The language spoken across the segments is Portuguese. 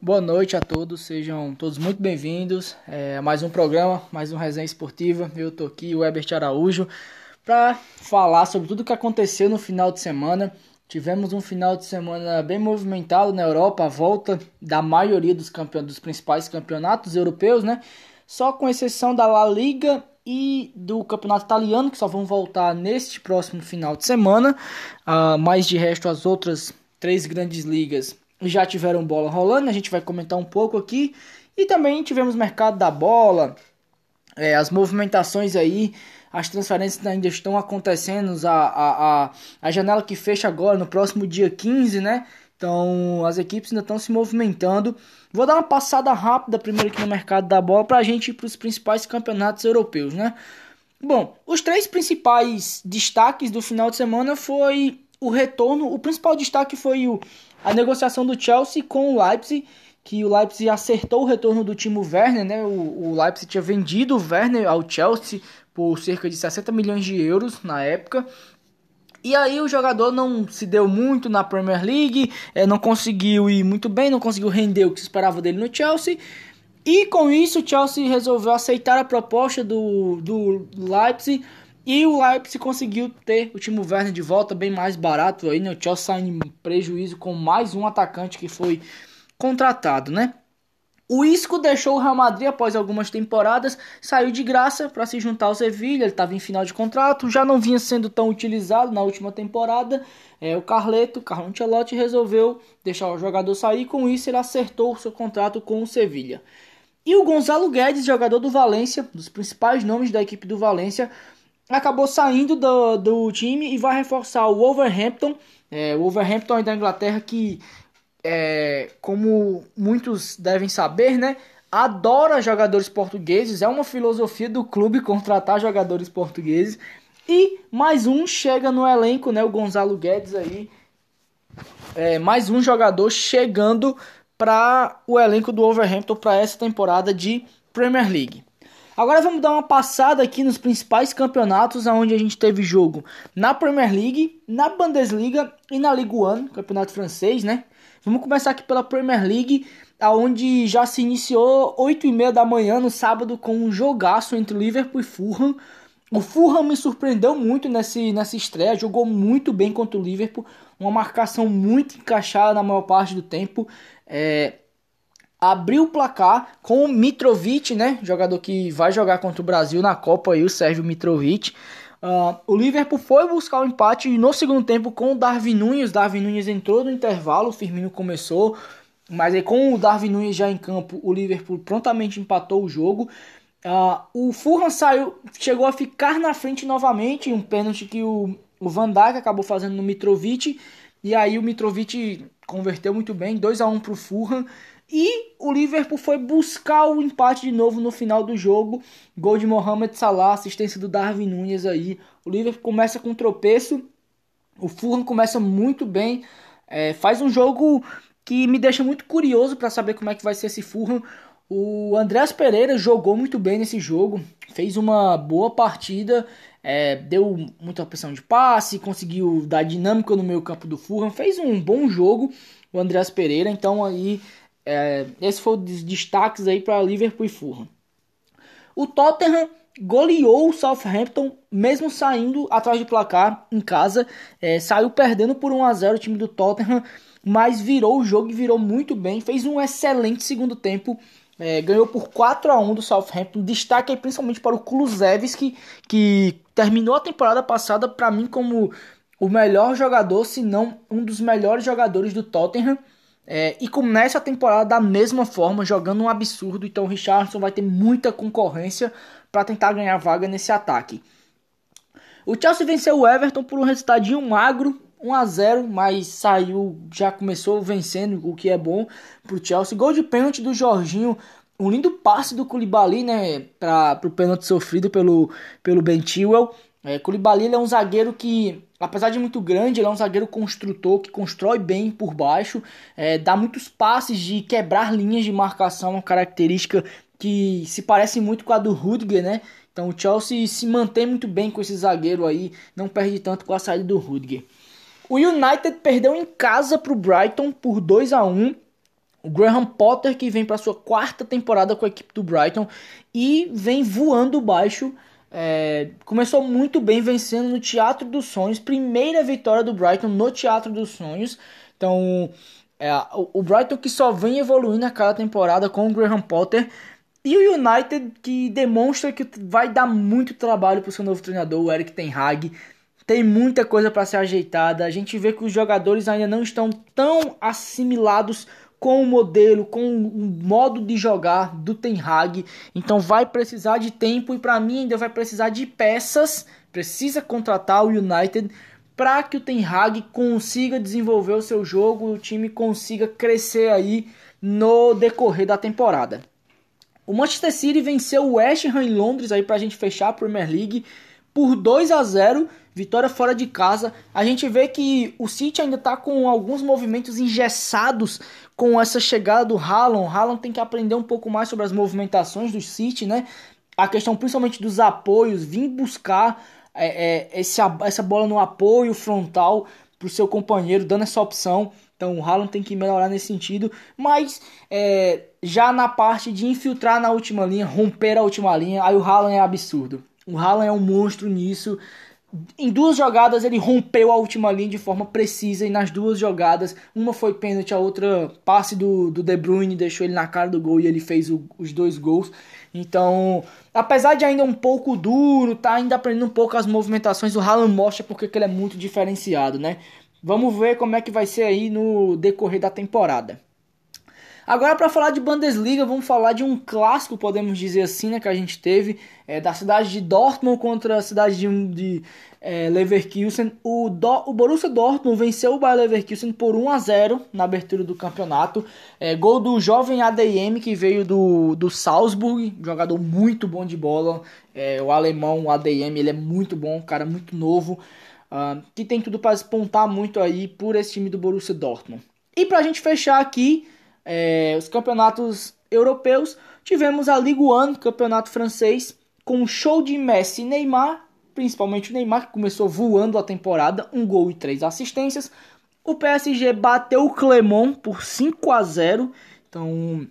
Boa noite a todos, sejam todos muito bem-vindos é, a mais um programa, mais um Resenha Esportiva. Eu tô aqui, o Ebert Araújo, para falar sobre tudo o que aconteceu no final de semana. Tivemos um final de semana bem movimentado na Europa, a volta da maioria dos, campeon dos principais campeonatos europeus, né? Só com exceção da La Liga e do campeonato italiano, que só vão voltar neste próximo final de semana. Uh, mas de resto, as outras três grandes ligas já tiveram bola rolando, a gente vai comentar um pouco aqui. E também tivemos mercado da bola, é, as movimentações aí, as transferências ainda estão acontecendo, a, a, a, a janela que fecha agora no próximo dia 15, né? Então as equipes ainda estão se movimentando. Vou dar uma passada rápida primeiro aqui no mercado da bola para a gente ir para os principais campeonatos europeus, né? Bom, os três principais destaques do final de semana foi o retorno. O principal destaque foi o a negociação do Chelsea com o Leipzig, que o Leipzig acertou o retorno do Timo Werner, né? O, o Leipzig tinha vendido o Werner ao Chelsea por cerca de 60 milhões de euros na época. E aí o jogador não se deu muito na Premier League, é, não conseguiu ir muito bem, não conseguiu render o que se esperava dele no Chelsea. E com isso o Chelsea resolveu aceitar a proposta do, do Leipzig e o Leipzig conseguiu ter o Timo Werner de volta bem mais barato aí, né? O Chelsea saindo em prejuízo com mais um atacante que foi contratado, né? O Isco deixou o Real Madrid após algumas temporadas, saiu de graça para se juntar ao Sevilla, ele estava em final de contrato, já não vinha sendo tão utilizado na última temporada. É, o Carleto, Carlo Ancelotti, resolveu deixar o jogador sair, com isso ele acertou o seu contrato com o Sevilla. E o Gonzalo Guedes, jogador do Valência, dos principais nomes da equipe do Valência, acabou saindo do, do time e vai reforçar o Wolverhampton. É, o Wolverhampton da Inglaterra que, é, como muitos devem saber, né, adora jogadores portugueses. É uma filosofia do clube contratar jogadores portugueses. E mais um chega no elenco, né, o Gonzalo Guedes aí. É, mais um jogador chegando para o elenco do Wolverhampton para essa temporada de Premier League. Agora vamos dar uma passada aqui nos principais campeonatos onde a gente teve jogo na Premier League, na Bundesliga e na Ligue 1, campeonato francês, né? Vamos começar aqui pela Premier League, aonde já se iniciou 8 e meia da manhã no sábado com um jogaço entre Liverpool e Fulham. O Fulham me surpreendeu muito nesse, nessa estreia, jogou muito bem contra o Liverpool, uma marcação muito encaixada na maior parte do tempo. É, abriu o placar com o Mitrovic, né? Jogador que vai jogar contra o Brasil na Copa aí, o Sérgio Mitrovic. Uh, o Liverpool foi buscar o empate no segundo tempo com o Darwin Nunes. Darwin Nunes entrou no intervalo, o Firmino começou. Mas aí com o Darwin Nunes já em campo, o Liverpool prontamente empatou o jogo. Uh, o Fulham saiu, chegou a ficar na frente novamente, um pênalti que o, o Van Dijk acabou fazendo no Mitrovic. E aí o Mitrovic converteu muito bem, 2 a 1 para o Fulham. E o Liverpool foi buscar o empate de novo no final do jogo. Gol de Mohamed Salah, assistência do Darwin Nunes aí. O Liverpool começa com um tropeço. O Fulham começa muito bem. É, faz um jogo que me deixa muito curioso para saber como é que vai ser esse Fulham. O Andrés Pereira jogou muito bem nesse jogo, fez uma boa partida, é, deu muita opção de passe, conseguiu dar dinâmica no meio campo do Fulham, fez um bom jogo o Andrés Pereira, então aí é, esse foi os destaques aí para Liverpool e Fulham. O Tottenham goleou o Southampton, mesmo saindo atrás de placar em casa. É, saiu perdendo por 1 a 0 o time do Tottenham, mas virou o jogo e virou muito bem. Fez um excelente segundo tempo. É, ganhou por 4 a 1 do Southampton. Destaque aí principalmente para o Kulusevski, que terminou a temporada passada para mim como o melhor jogador, se não um dos melhores jogadores do Tottenham. É, e começa a temporada da mesma forma, jogando um absurdo. Então o Richardson vai ter muita concorrência para tentar ganhar vaga nesse ataque. O Chelsea venceu o Everton por um resultadinho magro, 1 a 0, mas saiu, já começou vencendo, o que é bom para o Chelsea. Gol de pênalti do Jorginho, um lindo passe do Koulibaly, né, para o pênalti sofrido pelo pelo Ben Chilwell. É, Koulibaly é um zagueiro que, apesar de muito grande, ele é um zagueiro construtor que constrói bem por baixo, é, dá muitos passes de quebrar linhas de marcação, uma característica que se parece muito com a do Rudiger, né? Então o Chelsea se mantém muito bem com esse zagueiro aí, não perde tanto com a saída do Rudiger. O United perdeu em casa para o Brighton por 2 a 1 O Graham Potter que vem para sua quarta temporada com a equipe do Brighton e vem voando baixo. É, começou muito bem vencendo no Teatro dos Sonhos, primeira vitória do Brighton no Teatro dos Sonhos. Então, é, o, Brighton que só vem evoluindo a cada temporada com o Graham Potter e o United que demonstra que vai dar muito trabalho para o seu novo treinador, o Eric Ten Hag. Tem muita coisa para ser ajeitada. A gente vê que os jogadores ainda não estão tão assimilados com o modelo, com o modo de jogar do Ten Hag. Então vai precisar de tempo e para mim ainda vai precisar de peças. Precisa contratar o United para que o Ten Hag consiga desenvolver o seu jogo e o time consiga crescer aí no decorrer da temporada. O Manchester City venceu o West Ham em Londres aí pra gente fechar a Premier League por 2 a 0, vitória fora de casa. A gente vê que o City ainda tá com alguns movimentos engessados com essa chegada do Haaland. O Haaland tem que aprender um pouco mais sobre as movimentações do City, né? A questão principalmente dos apoios, vir buscar é, é, esse, essa bola no apoio frontal para o seu companheiro, dando essa opção. Então o Haaland tem que melhorar nesse sentido. Mas é, já na parte de infiltrar na última linha, romper a última linha, aí o Haaland é absurdo. O Haaland é um monstro nisso. Em duas jogadas ele rompeu a última linha de forma precisa e nas duas jogadas, uma foi pênalti, a outra passe do, do De Bruyne deixou ele na cara do gol e ele fez o, os dois gols. Então, apesar de ainda um pouco duro, tá ainda aprendendo um pouco as movimentações, o Haaland mostra porque ele é muito diferenciado, né? Vamos ver como é que vai ser aí no decorrer da temporada. Agora, para falar de Bundesliga, vamos falar de um clássico, podemos dizer assim, né, que a gente teve, é, da cidade de Dortmund contra a cidade de, de é, Leverkusen. O, Do, o Borussia Dortmund venceu o Bayer Leverkusen por 1 a 0 na abertura do campeonato. É, gol do jovem ADM que veio do, do Salzburg, jogador muito bom de bola. É, o alemão, o ADM, ele é muito bom, cara muito novo uh, que tem tudo para espontar muito aí por esse time do Borussia Dortmund. E para a gente fechar aqui é, os campeonatos europeus, tivemos a Ligue 1, campeonato francês, com um show de Messi e Neymar, principalmente o Neymar, que começou voando a temporada, um gol e três assistências. O PSG bateu o Clermont por 5 a 0, então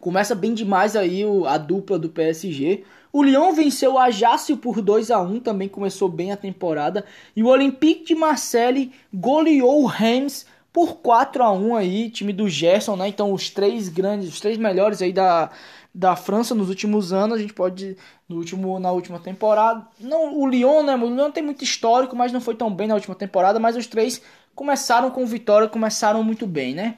começa bem demais aí a dupla do PSG. O Lyon venceu o Ajaccio por 2 a 1 também começou bem a temporada. E o Olympique de Marseille goleou o Reims por 4 a 1 aí, time do Gerson, né? Então os três grandes, os três melhores aí da, da França nos últimos anos, a gente pode no último na última temporada. Não, o Lyon, né? O Lyon tem muito histórico, mas não foi tão bem na última temporada, mas os três começaram com vitória, começaram muito bem, né?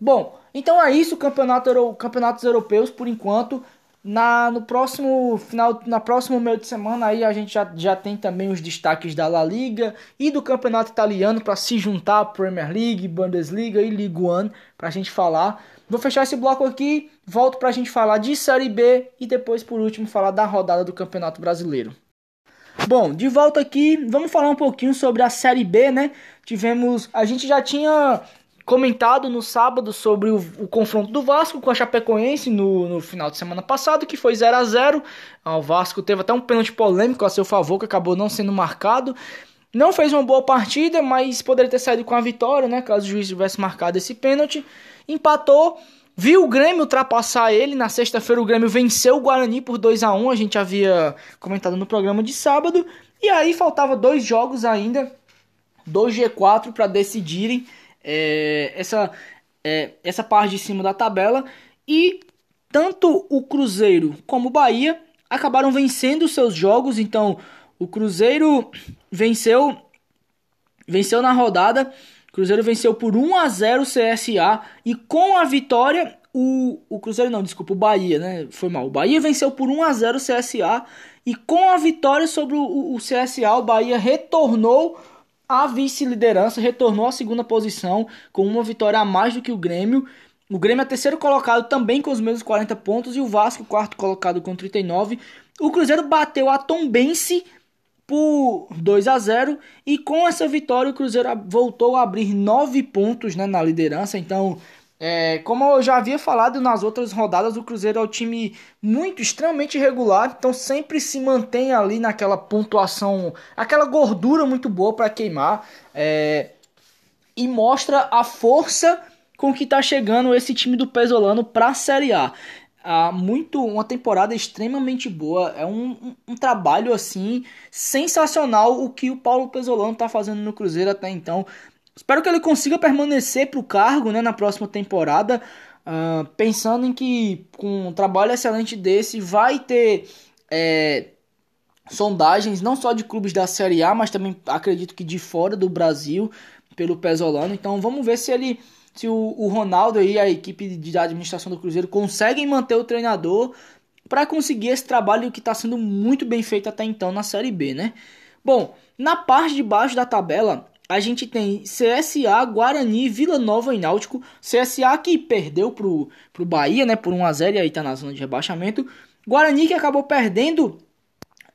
Bom, então é isso, campeonato, campeonatos europeus por enquanto. Na, no próximo final, na próximo meio de semana aí a gente já, já tem também os destaques da La Liga e do Campeonato Italiano para se juntar Premier League, Bundesliga e Ligue 1 para a gente falar. Vou fechar esse bloco aqui, volto para a gente falar de Série B e depois por último falar da rodada do Campeonato Brasileiro. Bom, de volta aqui, vamos falar um pouquinho sobre a Série B, né? Tivemos, a gente já tinha comentado no sábado sobre o, o, confronto do Vasco com a Chapecoense no, no final de semana passado, que foi 0 a 0 ah, O Vasco teve até um pênalti polêmico a seu favor, que acabou não sendo marcado. Não fez uma boa partida, mas poderia ter saído com a vitória, né? Caso o juiz tivesse marcado esse pênalti. Empatou, viu o Grêmio ultrapassar ele. Na sexta-feira o Grêmio venceu o Guarani por 2 a 1 A gente havia comentado no programa de sábado. E aí faltava dois jogos ainda, dois G4 para decidirem é, essa, é, essa parte de cima da tabela e tanto o Cruzeiro como o Bahia acabaram vencendo seus jogos. Então, o Cruzeiro venceu venceu na rodada. O Cruzeiro venceu por 1 a 0 o CSA e com a vitória o, o Cruzeiro não, desculpa, o Bahia, né? Foi mal. O Bahia venceu por 1 a 0 o CSA e com a vitória sobre o, o CSA, o Bahia retornou a vice-liderança, retornou à segunda posição com uma vitória a mais do que o Grêmio. O Grêmio é terceiro colocado também com os mesmos 40 pontos e o Vasco quarto colocado com 39. O Cruzeiro bateu a Tombense por 2 a 0 e com essa vitória o Cruzeiro voltou a abrir 9 pontos né, na liderança. Então é, como eu já havia falado nas outras rodadas, o Cruzeiro é um time muito, extremamente regular, então sempre se mantém ali naquela pontuação, aquela gordura muito boa para queimar é, e mostra a força com que está chegando esse time do Pesolano para a Série A. Muito uma temporada extremamente boa. É um, um, um, trabalho assim sensacional o que o Paulo Pesolano está fazendo no Cruzeiro até então. Espero que ele consiga permanecer para o cargo né, na próxima temporada. Uh, pensando em que com um trabalho excelente desse vai ter é, sondagens não só de clubes da Série A, mas também acredito que de fora do Brasil pelo Pesolano. Então vamos ver se ele se o, o Ronaldo e a equipe de administração do Cruzeiro conseguem manter o treinador para conseguir esse trabalho que está sendo muito bem feito até então na Série B, né? Bom, na parte de baixo da tabela, a gente tem CSA, Guarani, Vila Nova e Náutico. CSA que perdeu pro, pro Bahia, né, por 1 a 0 e aí tá na zona de rebaixamento. Guarani que acabou perdendo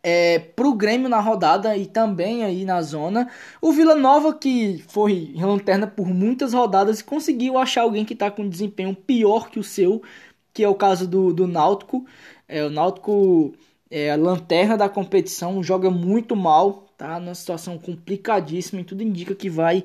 é, pro Grêmio na rodada e também aí na zona. O Vila Nova que foi lanterna por muitas rodadas e conseguiu achar alguém que tá com desempenho pior que o seu, que é o caso do, do Náutico. É, o Náutico é a lanterna da competição, joga muito mal, tá numa situação complicadíssima e tudo indica que vai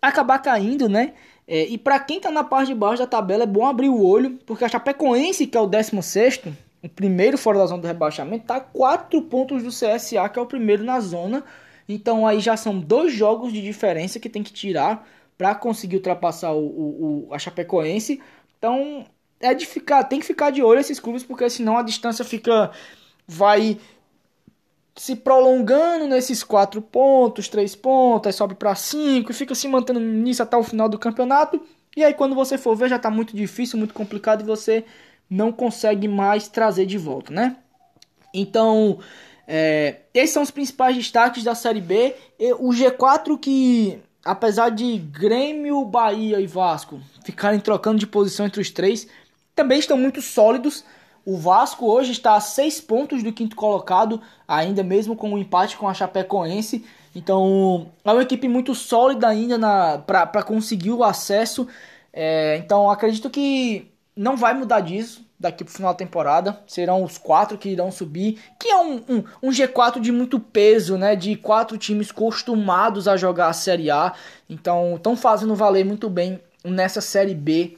acabar caindo, né? É, e para quem tá na parte de baixo da tabela é bom abrir o olho, porque a Chapecoense, que é o 16 o primeiro fora da zona do rebaixamento, tá a 4 pontos do CSA, que é o primeiro na zona. Então aí já são dois jogos de diferença que tem que tirar para conseguir ultrapassar o, o, o, a Chapecoense. Então é de ficar, tem que ficar de olho esses clubes, porque senão a distância fica vai se prolongando nesses quatro pontos, três pontos, sobe para cinco e fica se mantendo nisso até o final do campeonato. E aí quando você for ver já está muito difícil, muito complicado e você não consegue mais trazer de volta, né? Então, é, esses são os principais destaques da Série B. O G4 que, apesar de Grêmio, Bahia e Vasco ficarem trocando de posição entre os três, também estão muito sólidos. O Vasco hoje está a seis pontos do quinto colocado, ainda mesmo com o um empate com a Chapecoense. Então é uma equipe muito sólida ainda para conseguir o acesso. É, então acredito que não vai mudar disso daqui para o final da temporada. Serão os quatro que irão subir, que é um, um, um, G4 de muito peso, né? De quatro times acostumados a jogar a Série A. Então estão fazendo valer muito bem nessa Série B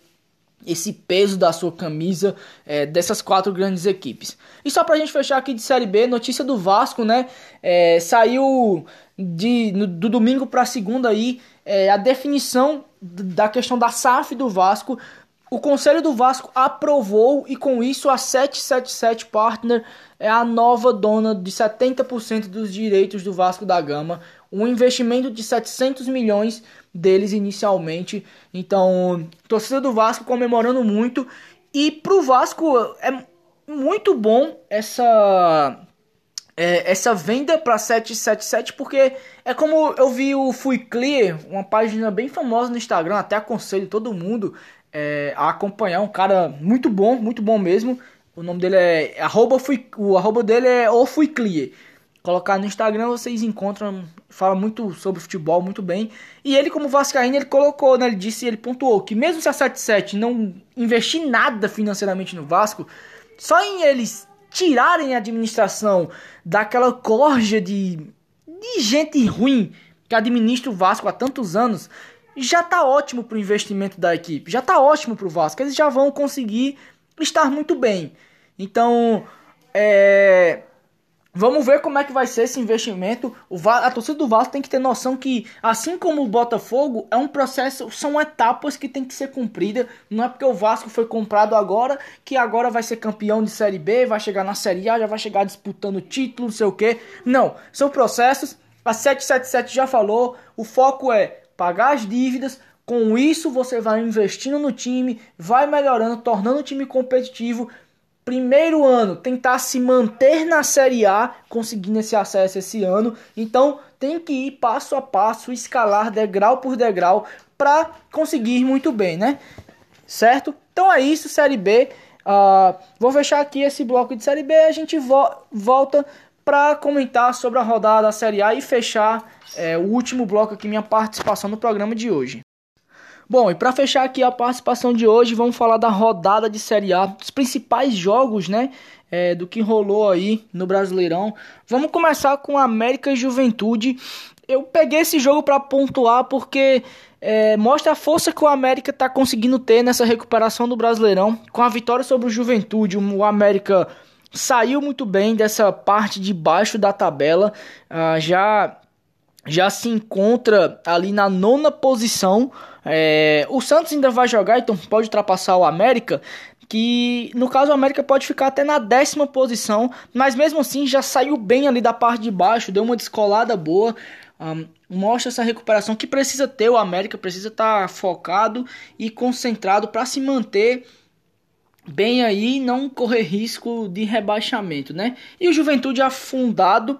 esse peso da sua camisa é, dessas quatro grandes equipes. E só pra gente fechar aqui de Série B, notícia do Vasco, né? É, saiu de, no, do domingo para segunda aí é, a definição da questão da SAF do Vasco. O Conselho do Vasco aprovou e com isso a 777 Partner é a nova dona de 70% dos direitos do Vasco da Gama. Um investimento de 700 milhões deles inicialmente. Então, torcida do Vasco comemorando muito. E pro Vasco é muito bom essa é, essa venda para 777 porque é como eu vi o Fui Clear, uma página bem famosa no Instagram, até aconselho todo mundo é, a acompanhar um cara muito bom, muito bom mesmo. O nome dele é arroba fui, o arroba dele é o Fui Clear. Colocar no Instagram vocês encontram, fala muito sobre futebol, muito bem. E ele, como Vascaíno, ele colocou, né? Ele disse, ele pontuou que mesmo se a 77 não investir nada financeiramente no Vasco, só em eles tirarem a administração daquela corja de, de gente ruim que administra o Vasco há tantos anos, já tá ótimo pro investimento da equipe, já tá ótimo pro Vasco. Eles já vão conseguir estar muito bem. Então, é Vamos ver como é que vai ser esse investimento. A torcida do Vasco tem que ter noção que, assim como o Botafogo, é um processo, são etapas que tem que ser cumpridas. Não é porque o Vasco foi comprado agora que agora vai ser campeão de Série B, vai chegar na Série A, já vai chegar disputando título, não sei o que. Não, são processos. A 777 já falou. O foco é pagar as dívidas. Com isso, você vai investindo no time, vai melhorando, tornando o time competitivo primeiro ano tentar se manter na Série A, conseguindo esse acesso esse ano. Então tem que ir passo a passo, escalar degrau por degrau para conseguir muito bem, né? Certo? Então é isso, Série B. Uh, vou fechar aqui esse bloco de Série B. A gente vo volta para comentar sobre a rodada da Série A e fechar é, o último bloco aqui, minha participação no programa de hoje. Bom, e para fechar aqui a participação de hoje, vamos falar da rodada de Série A, dos principais jogos, né? É, do que rolou aí no Brasileirão. Vamos começar com América e Juventude. eu peguei esse jogo para pontuar porque é, mostra a força que o América está conseguindo ter nessa recuperação do Brasileirão. Com a vitória sobre o Juventude, o América saiu muito bem dessa parte de baixo da tabela, uh, já já se encontra ali na nona posição. É, o Santos ainda vai jogar, então pode ultrapassar o América. Que no caso o América pode ficar até na décima posição, mas mesmo assim já saiu bem ali da parte de baixo, deu uma descolada boa. Um, mostra essa recuperação que precisa ter o América, precisa estar tá focado e concentrado para se manter bem aí e não correr risco de rebaixamento, né? E o Juventude afundado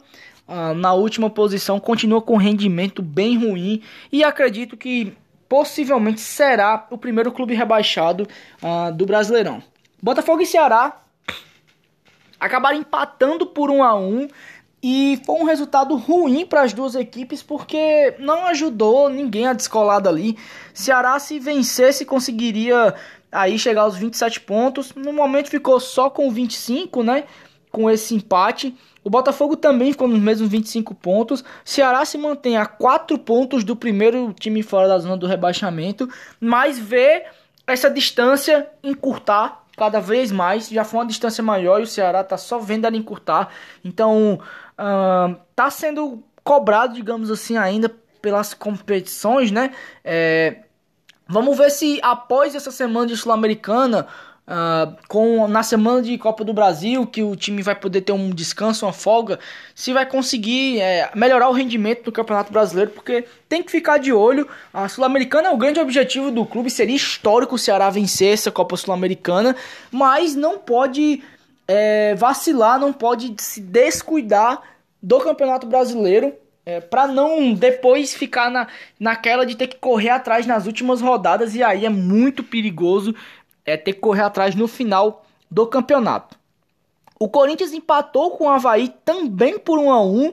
na última posição continua com rendimento bem ruim e acredito que possivelmente será o primeiro clube rebaixado uh, do Brasileirão. Botafogo e Ceará acabaram empatando por 1 a 1 e foi um resultado ruim para as duas equipes porque não ajudou ninguém a descolar dali. Ceará se vencesse conseguiria aí chegar aos 27 pontos. No momento ficou só com 25, né? Com esse empate. O Botafogo também ficou nos mesmos 25 pontos. Ceará se mantém a 4 pontos do primeiro time fora da zona do rebaixamento, mas vê essa distância encurtar cada vez mais. Já foi uma distância maior e o Ceará tá só vendo ela encurtar. Então, uh, tá sendo cobrado, digamos assim, ainda pelas competições, né? É, vamos ver se após essa semana de Sul-Americana, uh, com na semana de Copa do Brasil, que o time vai poder ter um descanso, uma folga, se vai conseguir é, melhorar o rendimento do Campeonato Brasileiro, porque tem que ficar de olho. A Sul-Americana é o grande objetivo do clube, seria histórico o Ceará vencer essa Copa Sul-Americana, mas não pode é, vacilar, não pode se descuidar do Campeonato Brasileiro é, para não depois ficar na, naquela de ter que correr atrás nas últimas rodadas e aí é muito perigoso é, ter que correr atrás no final do campeonato. O Corinthians empatou com o Havaí também por 1 a 1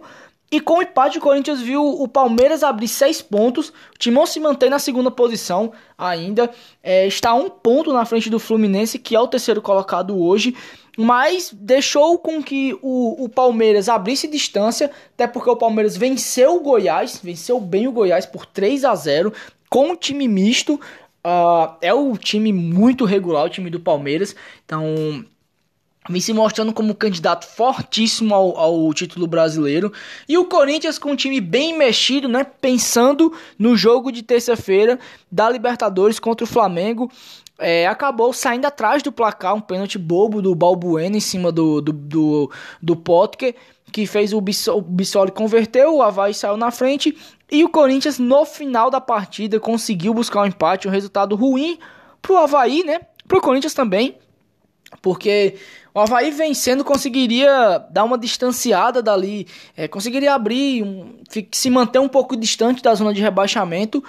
e com o empate o Corinthians viu o Palmeiras abrir 6 pontos. O Timão se mantém na segunda posição ainda. É, está um ponto na frente do Fluminense, que é o terceiro colocado hoje mas deixou com que o, o Palmeiras abrisse distância, até porque o Palmeiras venceu o Goiás, venceu bem o Goiás por 3 a 0 com um time misto. Uh, é o time muito regular, o time do Palmeiras. Então, vem se mostrando como candidato fortíssimo ao, ao, título brasileiro. E o Corinthians com um time bem mexido, né? Pensando no jogo de terça-feira da Libertadores contra o Flamengo é, acabou saindo atrás do placar, um pênalti bobo do Balbuena em cima do, do, do, do Potker, que fez o Bissoli converteu, o Havaí saiu na frente e o Corinthians no final da partida conseguiu buscar um empate, um resultado ruim pro Havaí, né? Pro Corinthians também, porque o Havaí vencendo conseguiria dar uma distanciada dali, é, conseguiria abrir, um, se manter um pouco distante da zona de rebaixamento,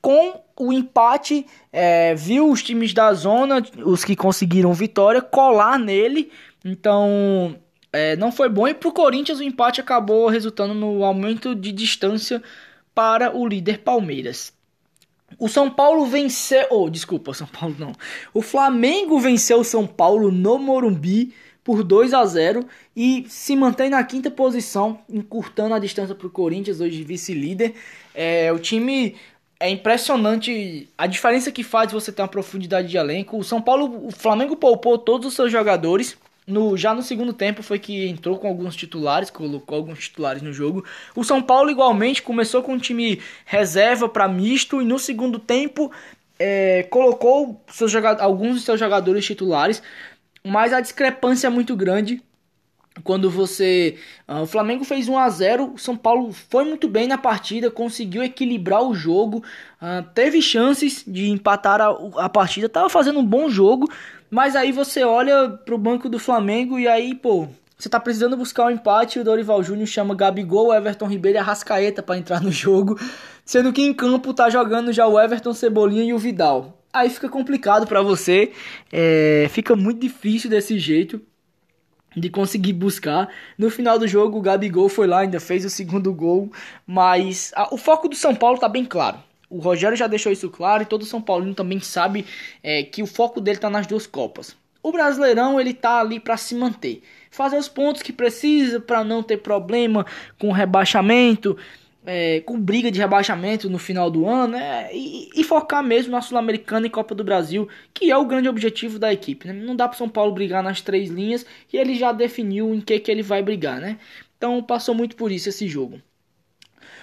com o empate, é, viu os times da zona, os que conseguiram vitória, colar nele. Então, é, não foi bom. E para o Corinthians, o empate acabou resultando no aumento de distância para o líder Palmeiras. O São Paulo venceu. Oh, desculpa, São Paulo não. O Flamengo venceu o São Paulo no Morumbi por 2 a 0 e se mantém na quinta posição, encurtando a distância para o Corinthians, hoje vice-líder. É, o time é impressionante a diferença que faz você ter uma profundidade de elenco. O São Paulo, o Flamengo poupou todos os seus jogadores. No, já no segundo tempo foi que entrou com alguns titulares, colocou alguns titulares no jogo. O São Paulo igualmente começou com um time reserva para misto e no segundo tempo é, colocou seus alguns de seus jogadores titulares, mas a discrepância é muito grande quando você. Uh, o Flamengo fez 1 a 0 o São Paulo foi muito bem na partida, conseguiu equilibrar o jogo, uh, teve chances de empatar a, a partida, estava fazendo um bom jogo, mas aí você olha pro banco do Flamengo e aí, pô, você tá precisando buscar um empate, o Dorival Júnior chama Gabigol, Everton Ribeiro e Arrascaeta para entrar no jogo, sendo que em campo tá jogando já o Everton Cebolinha e o Vidal. Aí fica complicado para você, é, fica muito difícil desse jeito de conseguir buscar. No final do jogo, o Gabigol foi lá, ainda fez o segundo gol, mas a, o foco do São Paulo tá bem claro. O Rogério já deixou isso claro e todo São Paulino também sabe é, que o foco dele tá nas duas Copas. O Brasileirão ele tá ali para se manter, fazer os pontos que precisa para não ter problema com rebaixamento. é, com briga de rebaixamento no final do ano né? e, e, focar mesmo na Sul-Americana e Copa do Brasil, que é o grande objetivo da equipe. Né? Não dá para São Paulo brigar nas três linhas e ele já definiu em que, que ele vai brigar. Né? Então passou muito por isso esse jogo.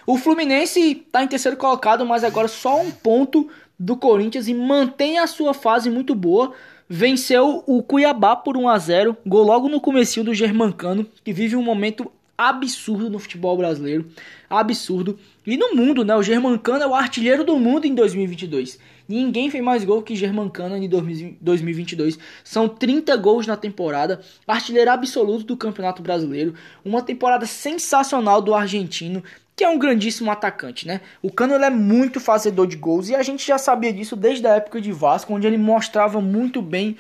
O Fluminense está em terceiro colocado, mas agora só um ponto do Corinthians e mantém a sua fase muito boa. Venceu o Cuiabá por 1 a 0, gol logo no começo do Germancano, que vive um momento absurdo no futebol brasileiro, absurdo. E no mundo, né? O Germancano é o artilheiro do mundo em 2022. Ninguém fez mais gol que Germancano em 2022. São 30 gols na temporada, artilheiro absoluto do Campeonato Brasileiro, uma temporada sensacional do argentino, que é um grandíssimo atacante, né? O Cano é muito fazedor de gols e a gente já sabia disso desde a época de Vasco, onde ele mostrava muito bem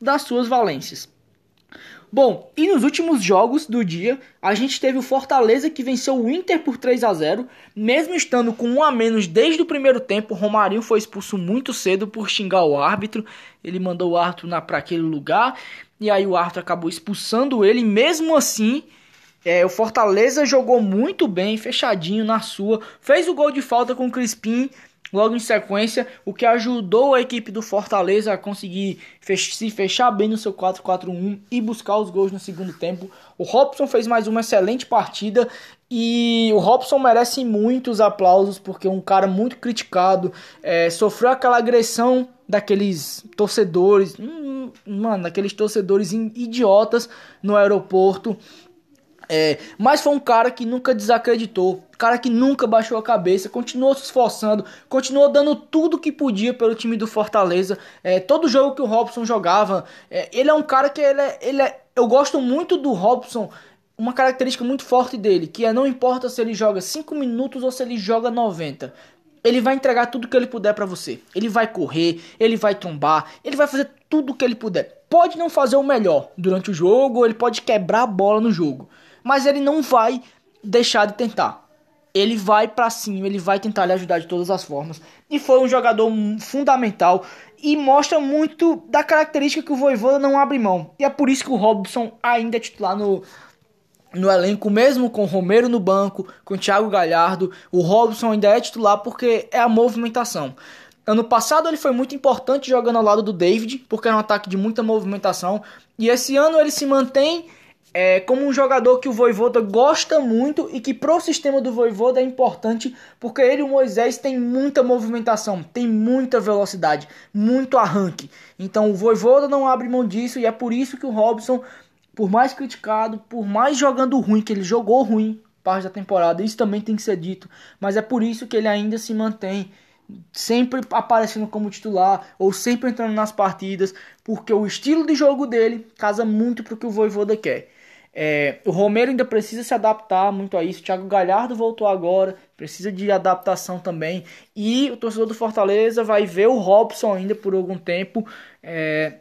das suas valências. Bom, e nos últimos jogos do dia, a gente teve o Fortaleza que venceu o Inter por 3 a 0, mesmo estando com um a menos desde o primeiro tempo. Romarinho foi expulso muito cedo por xingar o árbitro. Ele mandou o árbitro para aquele lugar e aí o árbitro acabou expulsando ele. Mesmo assim, é, o Fortaleza jogou muito bem, fechadinho na sua. Fez o gol de falta com o Crispim logo em sequência, o que ajudou a equipe do Fortaleza a conseguir fech se fechar bem no seu 4-4-1 e buscar os gols no segundo tempo. O Robson fez mais uma excelente partida e o Robson merece muitos aplausos porque é um cara muito criticado, é, sofreu aquela agressão daqueles torcedores, hum, mano, daqueles torcedores idiotas no aeroporto. É, mas foi um cara que nunca desacreditou, cara que nunca baixou a cabeça, continuou se esforçando, continuou dando tudo que podia pelo time do Fortaleza. É, todo jogo que o Robson jogava, é, ele é um cara que ele é, ele é, eu gosto muito do Robson. Uma característica muito forte dele, que é não importa se ele joga 5 minutos ou se ele joga 90 ele vai entregar tudo que ele puder para você. Ele vai correr, ele vai trombar, ele vai fazer tudo que ele puder. Pode não fazer o melhor durante o jogo, ele pode quebrar a bola no jogo mas ele não vai deixar de tentar. Ele vai para cima, ele vai tentar lhe ajudar de todas as formas. E foi um jogador fundamental e mostra muito da característica que o Voivoda não abre mão. E é por isso que o Robson ainda é titular no, no elenco, mesmo com o Romero no banco, com o Thiago Galhardo. O Robson ainda é titular porque é a movimentação. Ano passado ele foi muito importante jogando ao lado do David, porque era um ataque de muita movimentação. E esse ano ele se mantém é, como um jogador que o Voivoda gosta muito e que pro sistema do Voivoda é importante porque ele e o Moisés tem muita movimentação, tem muita velocidade, muito arranque. Então o Voivoda não abre mão disso e é por isso que o Robson, por mais criticado, por mais jogando ruim, que ele jogou ruim parte da temporada, isso também tem que ser dito, mas é por isso que ele ainda se mantém sempre aparecendo como titular ou sempre entrando nas partidas, porque o estilo de jogo dele casa muito pro que o Voivoda quer. É, o Romero ainda precisa se adaptar muito a isso. O Thiago Galhardo voltou agora, precisa de adaptação também. E o torcedor do Fortaleza vai ver o Robson ainda por algum tempo. É,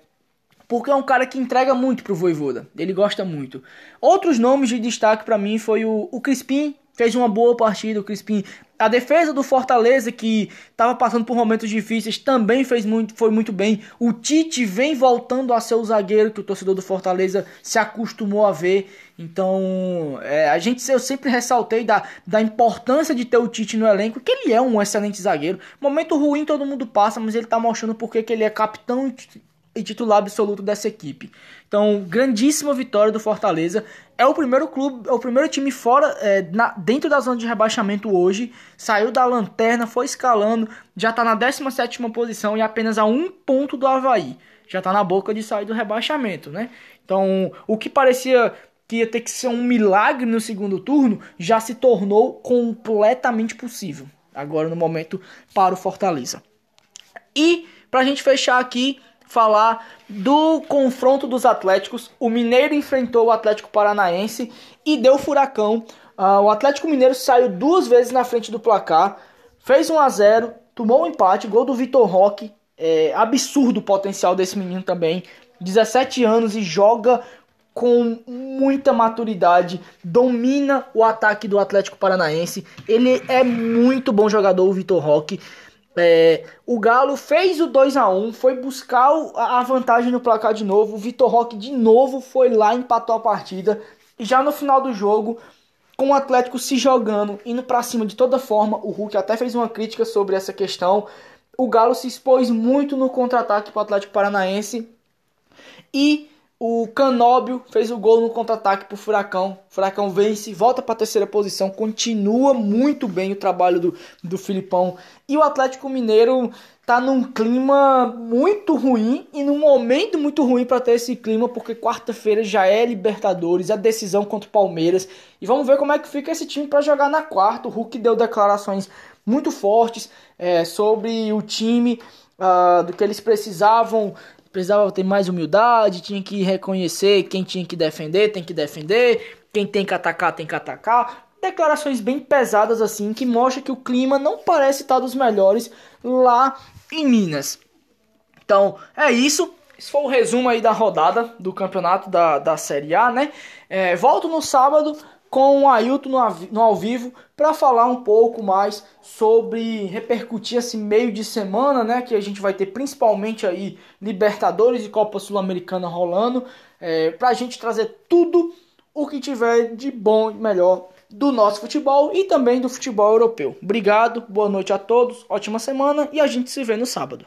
porque é um cara que entrega muito pro Voivoda. Ele gosta muito. Outros nomes de destaque para mim foi o, o Crispim, fez uma boa partida. O Crispim a defesa do Fortaleza, que estava passando por momentos difíceis, também fez muito, foi muito bem. O Tite vem voltando a ser o zagueiro que o torcedor do Fortaleza se acostumou a ver. Então, é, a gente eu sempre ressaltei da, da importância de ter o Tite no elenco, que ele é um excelente zagueiro. Momento ruim todo mundo passa, mas ele está mostrando porque que ele é capitão e titular absoluto dessa equipe. Então, grandíssima vitória do Fortaleza. É o primeiro clube, é o primeiro time fora, é, na, dentro da zona de rebaixamento hoje. Saiu da lanterna, foi escalando, já está na 17 posição e apenas a um ponto do Havaí. Já está na boca de sair do rebaixamento, né? Então, o que parecia que ia ter que ser um milagre no segundo turno, já se tornou completamente possível. Agora, no momento, para o Fortaleza. E, para a gente fechar aqui, falar do confronto dos Atléticos. O Mineiro enfrentou o Atlético Paranaense e deu furacão. Uh, o Atlético Mineiro saiu duas vezes na frente do placar, fez 1 a 0, tomou um empate, gol do Vitor Roque. É, absurdo o potencial desse menino também. 17 anos e joga com muita maturidade, domina o ataque do Atlético Paranaense. Ele é muito bom jogador, o Vitor Roque. É, o Galo fez o 2 a 1 foi buscar a vantagem no placar de novo. O Vitor Roque de novo foi lá, empatou a partida. E já no final do jogo, com o Atlético se jogando, indo para cima de toda forma. O Hulk até fez uma crítica sobre essa questão. O Galo se expôs muito no contra-ataque para o Atlético Paranaense. E o Canóbio fez o gol no contra-ataque para o Furacão. O Furacão vence, volta para terceira posição. Continua muito bem o trabalho do, do Filipão. E o Atlético Mineiro tá num clima muito ruim e num momento muito ruim para ter esse clima, porque quarta-feira já é Libertadores, a decisão contra o Palmeiras. E vamos ver como é que fica esse time para jogar na quarta. O Hulk deu declarações muito fortes é, sobre o time, uh, do que eles precisavam. Precisava ter mais humildade, tinha que reconhecer quem tinha que defender, tem que defender, quem tem que atacar, tem que atacar declarações bem pesadas assim que mostra que o clima não parece estar dos melhores lá em Minas. Então é isso. Esse foi o resumo aí da rodada do campeonato da, da Série A, né? É, volto no sábado com o Ailton no, ao vivo para falar um pouco mais sobre repercutir esse meio de semana, né? Que a gente vai ter principalmente aí Libertadores e Copa Sul-Americana rolando, é, para a gente trazer tudo o que tiver de bom e melhor do nosso futebol e também do futebol europeu. Obrigado, boa noite a todos, ótima semana e a gente se vê no sábado.